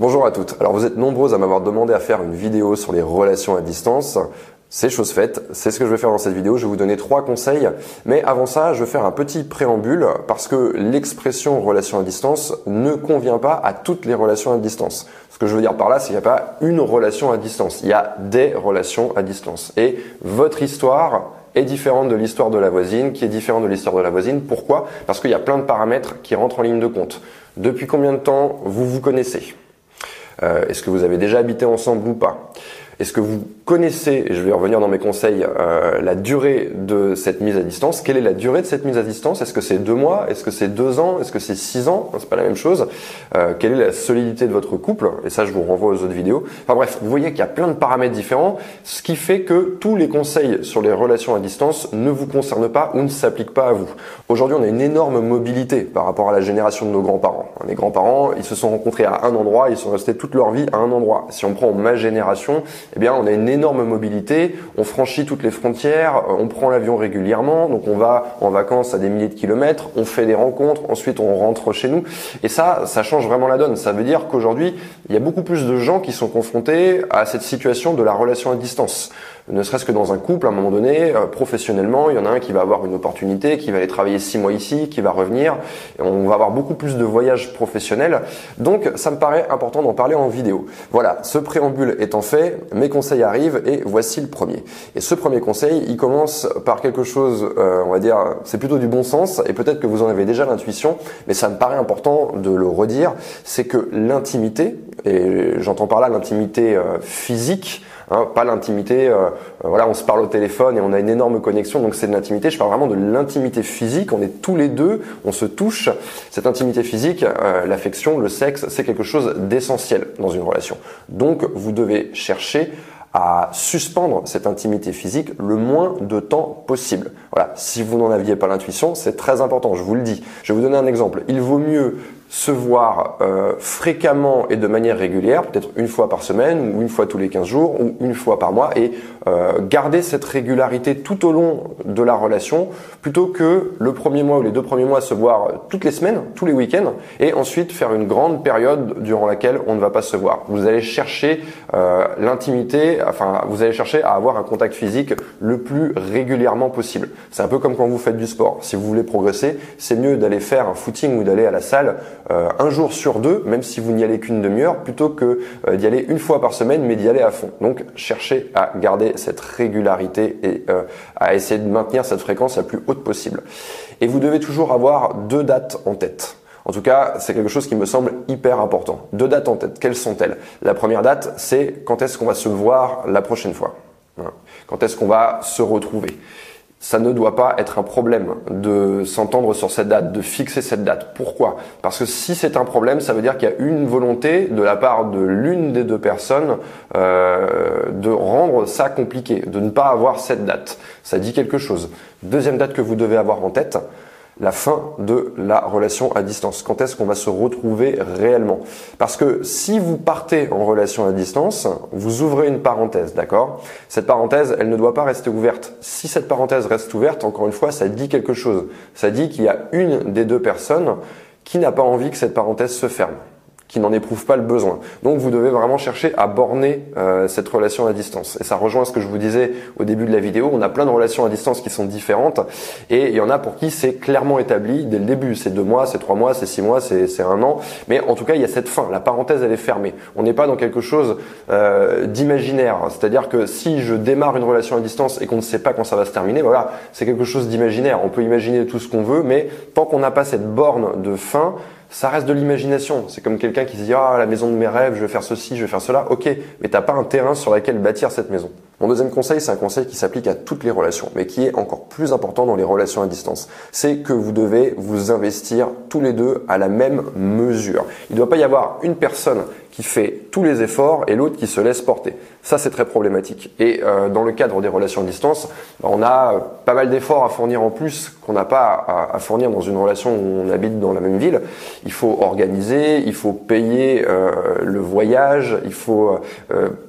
Bonjour à toutes. Alors vous êtes nombreuses à m'avoir demandé à faire une vidéo sur les relations à distance. C'est chose faite, c'est ce que je vais faire dans cette vidéo. Je vais vous donner trois conseils. Mais avant ça, je vais faire un petit préambule parce que l'expression relation à distance ne convient pas à toutes les relations à distance. Ce que je veux dire par là, c'est qu'il n'y a pas une relation à distance. Il y a des relations à distance. Et votre histoire est différente de l'histoire de la voisine, qui est différente de l'histoire de la voisine. Pourquoi? Parce qu'il y a plein de paramètres qui rentrent en ligne de compte. Depuis combien de temps vous vous connaissez? Est-ce que vous avez déjà habité ensemble ou pas? Est-ce que vous connaissez, et je vais revenir dans mes conseils, euh, la durée de cette mise à distance? Quelle est la durée de cette mise à distance? Est-ce que c'est deux mois? Est-ce que c'est deux ans? Est-ce que c'est six ans? C'est pas la même chose. Euh, quelle est la solidité de votre couple? Et ça, je vous renvoie aux autres vidéos. Enfin bref, vous voyez qu'il y a plein de paramètres différents, ce qui fait que tous les conseils sur les relations à distance ne vous concernent pas ou ne s'appliquent pas à vous. Aujourd'hui, on a une énorme mobilité par rapport à la génération de nos grands-parents. Les grands-parents, ils se sont rencontrés à un endroit, ils sont restés toute leur vie à un endroit. Si on prend ma génération, eh bien, on a une énorme mobilité, on franchit toutes les frontières, on prend l'avion régulièrement, donc on va en vacances à des milliers de kilomètres, on fait des rencontres, ensuite on rentre chez nous. Et ça, ça change vraiment la donne. Ça veut dire qu'aujourd'hui, il y a beaucoup plus de gens qui sont confrontés à cette situation de la relation à distance ne serait-ce que dans un couple, à un moment donné, euh, professionnellement, il y en a un qui va avoir une opportunité, qui va aller travailler six mois ici, qui va revenir. Et on va avoir beaucoup plus de voyages professionnels. Donc, ça me paraît important d'en parler en vidéo. Voilà, ce préambule étant fait, mes conseils arrivent et voici le premier. Et ce premier conseil, il commence par quelque chose, euh, on va dire, c'est plutôt du bon sens et peut-être que vous en avez déjà l'intuition, mais ça me paraît important de le redire, c'est que l'intimité, et j'entends par là l'intimité euh, physique, Hein, pas l'intimité, euh, euh, voilà, on se parle au téléphone et on a une énorme connexion, donc c'est de l'intimité. Je parle vraiment de l'intimité physique. On est tous les deux, on se touche. Cette intimité physique, euh, l'affection, le sexe, c'est quelque chose d'essentiel dans une relation. Donc vous devez chercher à suspendre cette intimité physique le moins de temps possible. Voilà, si vous n'en aviez pas l'intuition, c'est très important, je vous le dis. Je vais vous donner un exemple. Il vaut mieux se voir euh, fréquemment et de manière régulière, peut-être une fois par semaine ou une fois tous les 15 jours ou une fois par mois et euh, garder cette régularité tout au long de la relation plutôt que le premier mois ou les deux premiers mois se voir toutes les semaines, tous les week-ends et ensuite faire une grande période durant laquelle on ne va pas se voir. Vous allez chercher euh, l'intimité, enfin vous allez chercher à avoir un contact physique le plus régulièrement possible. C'est un peu comme quand vous faites du sport. Si vous voulez progresser, c'est mieux d'aller faire un footing ou d'aller à la salle un jour sur deux, même si vous n'y allez qu'une demi-heure, plutôt que euh, d'y aller une fois par semaine, mais d'y aller à fond. Donc cherchez à garder cette régularité et euh, à essayer de maintenir cette fréquence la plus haute possible. Et vous devez toujours avoir deux dates en tête. En tout cas, c'est quelque chose qui me semble hyper important. Deux dates en tête. Quelles sont-elles? La première date, c'est quand est-ce qu'on va se voir la prochaine fois. Quand est-ce qu'on va se retrouver? Ça ne doit pas être un problème de s'entendre sur cette date, de fixer cette date. Pourquoi? Parce que si c'est un problème, ça veut dire qu'il y a une volonté de la part de l'une des deux personnes euh, de rendre ça compliqué, de ne pas avoir cette date. Ça dit quelque chose. Deuxième date que vous devez avoir en tête, la fin de la relation à distance. Quand est-ce qu'on va se retrouver réellement? Parce que si vous partez en relation à distance, vous ouvrez une parenthèse, d'accord? Cette parenthèse, elle ne doit pas rester ouverte. Si cette parenthèse reste ouverte, encore une fois, ça dit quelque chose. Ça dit qu'il y a une des deux personnes qui n'a pas envie que cette parenthèse se ferme qui n'en éprouvent pas le besoin. Donc vous devez vraiment chercher à borner euh, cette relation à distance. Et ça rejoint ce que je vous disais au début de la vidéo, on a plein de relations à distance qui sont différentes et il y en a pour qui c'est clairement établi dès le début. C'est deux mois, c'est trois mois, c'est six mois, c'est un an. Mais en tout cas, il y a cette fin. La parenthèse, elle est fermée. On n'est pas dans quelque chose euh, d'imaginaire. C'est-à-dire que si je démarre une relation à distance et qu'on ne sait pas quand ça va se terminer, voilà, c'est quelque chose d'imaginaire. On peut imaginer tout ce qu'on veut, mais tant qu'on n'a pas cette borne de fin, ça reste de l'imagination. C'est comme quelqu'un qui se dit ah la maison de mes rêves, je vais faire ceci, je vais faire cela. Ok, mais t'as pas un terrain sur lequel bâtir cette maison. Mon deuxième conseil, c'est un conseil qui s'applique à toutes les relations, mais qui est encore plus important dans les relations à distance. C'est que vous devez vous investir tous les deux à la même mesure. Il ne doit pas y avoir une personne qui fait tous les efforts et l'autre qui se laisse porter. Ça, c'est très problématique. Et euh, dans le cadre des relations à distance, on a euh, pas mal d'efforts à fournir en plus qu'on n'a pas à, fournir dans une relation où on habite dans la même ville. Il faut organiser, il faut payer euh, le voyage, il faut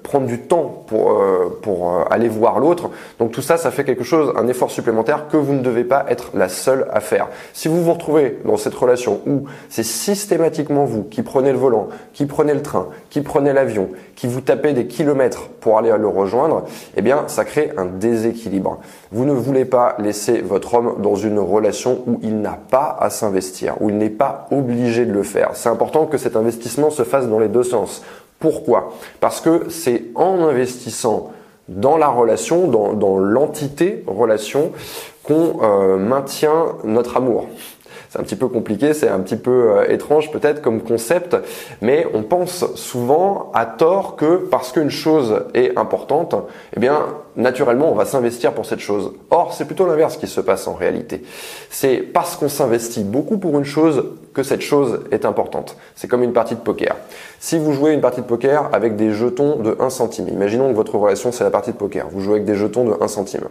prendre du temps pour, pour euh, aller voir l'autre. Donc tout ça, ça fait quelque chose, un effort supplémentaire que vous ne devez pas être la seule à faire. Si vous vous retrouvez dans cette relation où c'est systématiquement vous qui prenez le volant, qui prenez le train, qui prenez l'avion, qui vous tapez des kilomètres pour aller le rejoindre, eh bien ça crée un déséquilibre. Vous ne voulez pas laisser votre homme dans une relation où il n'a pas à s'investir, où il n'est pas obligé de le faire. C'est important que cet investissement se fasse dans les deux sens. Pourquoi? Parce que c'est en investissant dans la relation, dans, l'entité relation, qu'on euh, maintient notre amour c'est un petit peu compliqué, c'est un petit peu euh, étrange peut-être comme concept, mais on pense souvent à tort que parce qu'une chose est importante, eh bien naturellement on va s'investir pour cette chose. Or c'est plutôt l'inverse qui se passe en réalité. C'est parce qu'on s'investit beaucoup pour une chose que cette chose est importante. C'est comme une partie de poker. Si vous jouez une partie de poker avec des jetons de 1 centime, imaginons que votre relation c'est la partie de poker, vous jouez avec des jetons de 1 centime.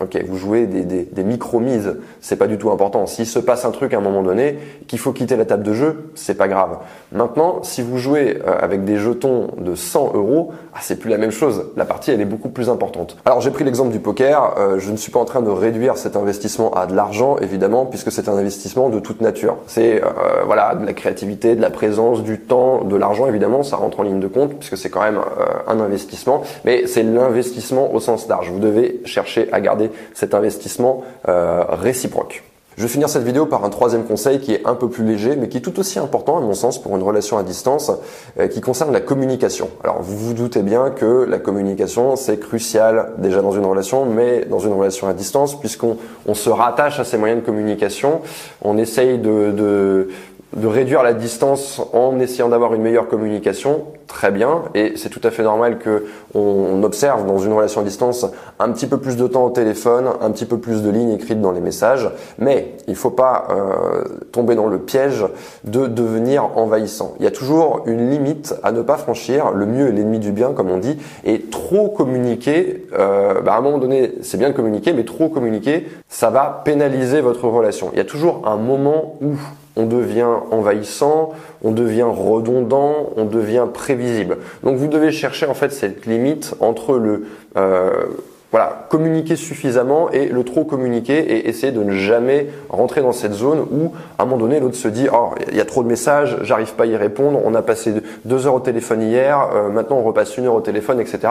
Ok, vous jouez des, des, des micro-mises, c'est pas du tout important. S'il se passe un truc à un moment donné, qu'il faut quitter la table de jeu, c'est pas grave. Maintenant, si vous jouez euh, avec des jetons de 100 euros, ah, c'est plus la même chose. La partie, elle est beaucoup plus importante. Alors, j'ai pris l'exemple du poker. Euh, je ne suis pas en train de réduire cet investissement à de l'argent, évidemment, puisque c'est un investissement de toute nature. C'est euh, voilà, de la créativité, de la présence, du temps, de l'argent, évidemment, ça rentre en ligne de compte, puisque c'est quand même un investissement. Mais c'est l'investissement au sens large. Vous devez chercher à garder cet investissement euh, réciproque. Je vais finir cette vidéo par un troisième conseil qui est un peu plus léger, mais qui est tout aussi important à mon sens pour une relation à distance, euh, qui concerne la communication. Alors vous vous doutez bien que la communication c'est crucial déjà dans une relation, mais dans une relation à distance, puisqu'on se rattache à ces moyens de communication, on essaye de réduire la distance en essayant d'avoir une meilleure communication, très bien, et c'est tout à fait normal que on, observe dans une relation à distance un petit peu plus de temps au téléphone, un petit peu plus de lignes écrites dans les messages, mais il faut pas euh, tomber dans le piège de devenir envahissant. Il y a toujours une limite à ne pas franchir. Le mieux est l'ennemi du bien, comme on dit, et trop communiquer, euh, bah à un moment donné, c'est bien de communiquer, mais trop communiquer, ça va pénaliser votre relation. Il y a toujours un moment où on devient envahissant, on devient redondant, on devient prévisible. Donc vous devez chercher en fait cette limite entre le euh, voilà, communiquer suffisamment et le trop communiquer et essayer de ne jamais rentrer dans cette zone où, à un moment donné, l'autre se dit, oh, il y a trop de messages, j'arrive pas à y répondre, on a passé deux heures au téléphone hier, euh, maintenant on repasse une heure au téléphone, etc.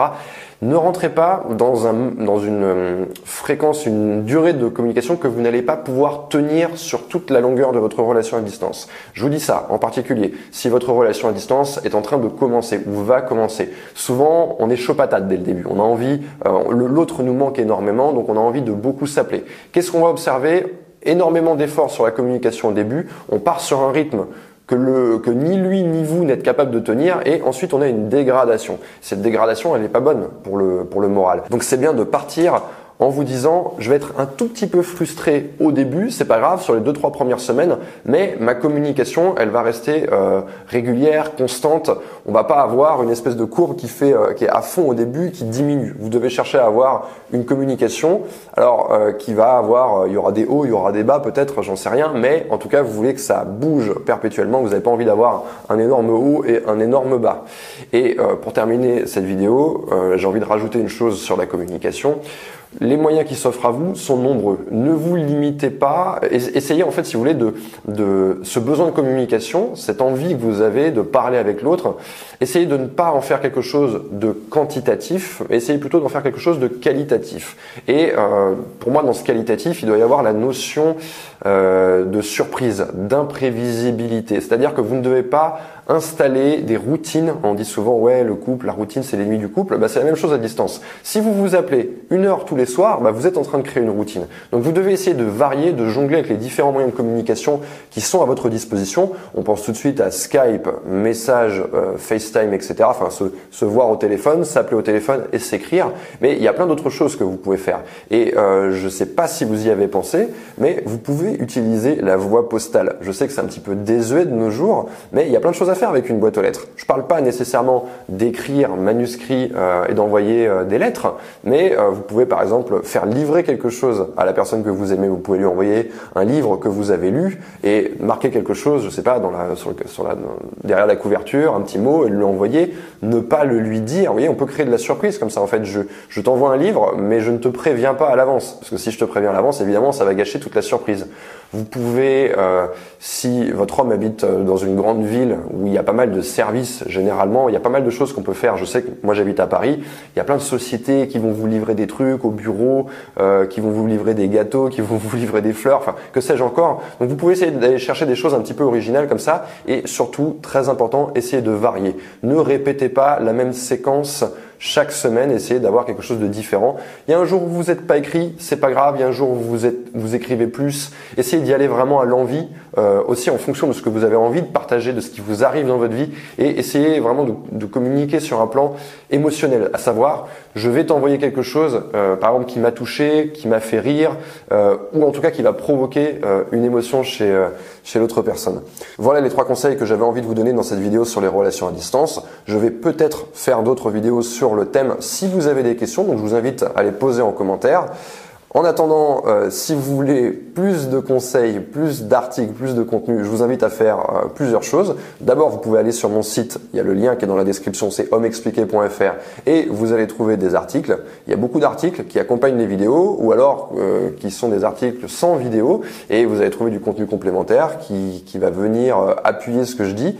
Ne rentrez pas dans, un, dans une euh, fréquence, une durée de communication que vous n'allez pas pouvoir tenir sur toute la longueur de votre relation à distance. Je vous dis ça en particulier si votre relation à distance est en train de commencer ou va commencer. Souvent, on est chaud patate dès le début. On a envie, euh, l'autre nous manque énormément, donc on a envie de beaucoup s'appeler. Qu'est-ce qu'on va observer? Énormément d'efforts sur la communication au début. On part sur un rythme que, le, que ni lui ni vous n'êtes capable de tenir et ensuite on a une dégradation. Cette dégradation, elle n'est pas bonne pour le, pour le moral. Donc c'est bien de partir en vous disant je vais être un tout petit peu frustré au début, c'est pas grave sur les deux trois premières semaines, mais ma communication elle va rester euh, régulière, constante. On va pas avoir une espèce de courbe qui fait euh, qui est à fond au début, qui diminue. Vous devez chercher à avoir une communication, alors euh, qui va avoir, il y aura des hauts, il y aura des bas peut-être, j'en sais rien, mais en tout cas vous voulez que ça bouge perpétuellement. Vous n'avez pas envie d'avoir un énorme haut et un énorme bas. Et pour terminer cette vidéo, j'ai envie de rajouter une chose sur la communication moyens qui s'offrent à vous sont nombreux. Ne vous limitez pas, essayez en fait, si vous voulez, de, de ce besoin de communication, cette envie que vous avez de parler avec l'autre, essayez de ne pas en faire quelque chose de quantitatif, essayez plutôt d'en faire quelque chose de qualitatif. Et euh, pour moi, dans ce qualitatif, il doit y avoir la notion euh, de surprise, d'imprévisibilité. C'est-à-dire que vous ne devez pas installer des routines. On dit souvent, ouais, le couple, la routine, c'est l'ennemi du couple. Bah, c'est la même chose à distance. Si vous vous appelez une heure tous les soirs, bah, vous êtes en train de créer une routine. Donc vous devez essayer de varier, de jongler avec les différents moyens de communication qui sont à votre disposition. On pense tout de suite à Skype, message, euh, FaceTime, etc. Enfin, se, se voir au téléphone, s'appeler au téléphone et s'écrire. Mais il y a plein d'autres choses que vous pouvez faire. Et euh, je ne sais pas si vous y avez pensé, mais vous pouvez utiliser la voie postale. Je sais que c'est un petit peu désuet de nos jours, mais il y a plein de choses à faire avec une boîte aux lettres. Je parle pas nécessairement d'écrire manuscrit euh, et d'envoyer euh, des lettres, mais euh, vous pouvez par exemple faire livrer quelque chose à la personne que vous aimez. Vous pouvez lui envoyer un livre que vous avez lu et marquer quelque chose, je sais pas, derrière la couverture, un petit mot et lui envoyer. Ne pas le lui dire. Vous voyez, on peut créer de la surprise comme ça. En fait, je, je t'envoie un livre, mais je ne te préviens pas à l'avance, parce que si je te préviens à l'avance, évidemment, ça va gâcher toute la surprise. Vous pouvez, euh, si votre homme habite euh, dans une grande ville où il y a pas mal de services, généralement, il y a pas mal de choses qu'on peut faire. Je sais que moi j'habite à Paris, il y a plein de sociétés qui vont vous livrer des trucs au bureau, euh, qui vont vous livrer des gâteaux, qui vont vous livrer des fleurs, enfin que sais-je encore. Donc vous pouvez essayer d'aller chercher des choses un petit peu originales comme ça, et surtout, très important, essayez de varier. Ne répétez pas la même séquence chaque semaine, essayez d'avoir quelque chose de différent. Il y a un jour où vous n'êtes pas écrit, c'est pas grave. Il y a un jour où vous êtes, vous écrivez plus. Essayez d'y aller vraiment à l'envie, euh, aussi en fonction de ce que vous avez envie de partager, de ce qui vous arrive dans votre vie, et essayez vraiment de, de communiquer sur un plan émotionnel, à savoir, je vais t'envoyer quelque chose, euh, par exemple, qui m'a touché, qui m'a fait rire, euh, ou en tout cas qui va provoquer euh, une émotion chez euh, chez l'autre personne. Voilà les trois conseils que j'avais envie de vous donner dans cette vidéo sur les relations à distance. Je vais peut-être faire d'autres vidéos sur le thème si vous avez des questions, donc je vous invite à les poser en commentaire. En attendant, euh, si vous voulez plus de conseils, plus d'articles, plus de contenu, je vous invite à faire euh, plusieurs choses. D'abord, vous pouvez aller sur mon site, il y a le lien qui est dans la description, c'est hommeexpliqué.fr et vous allez trouver des articles. Il y a beaucoup d'articles qui accompagnent les vidéos ou alors euh, qui sont des articles sans vidéo et vous allez trouver du contenu complémentaire qui va venir appuyer ce que je dis.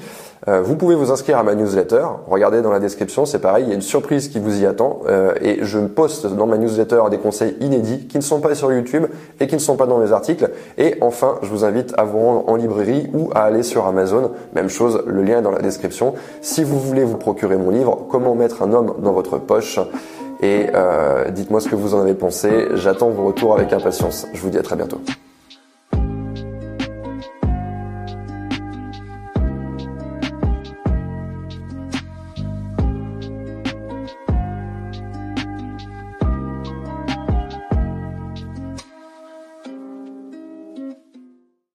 Euh, vous pouvez vous inscrire à ma newsletter. Regardez dans la description, c'est pareil, il y a une surprise qui vous y attend. Euh, et je poste dans ma newsletter des conseils inédits qui ne sont pas sur YouTube et qui ne sont pas dans mes articles. Et enfin, je vous invite à vous rendre en librairie ou à aller sur Amazon. Même chose, le lien est dans la description. Si vous voulez vous procurer mon livre, Comment mettre un homme dans votre poche. Et euh, dites-moi ce que vous en avez pensé. J'attends vos retours avec impatience. Je vous dis à très bientôt.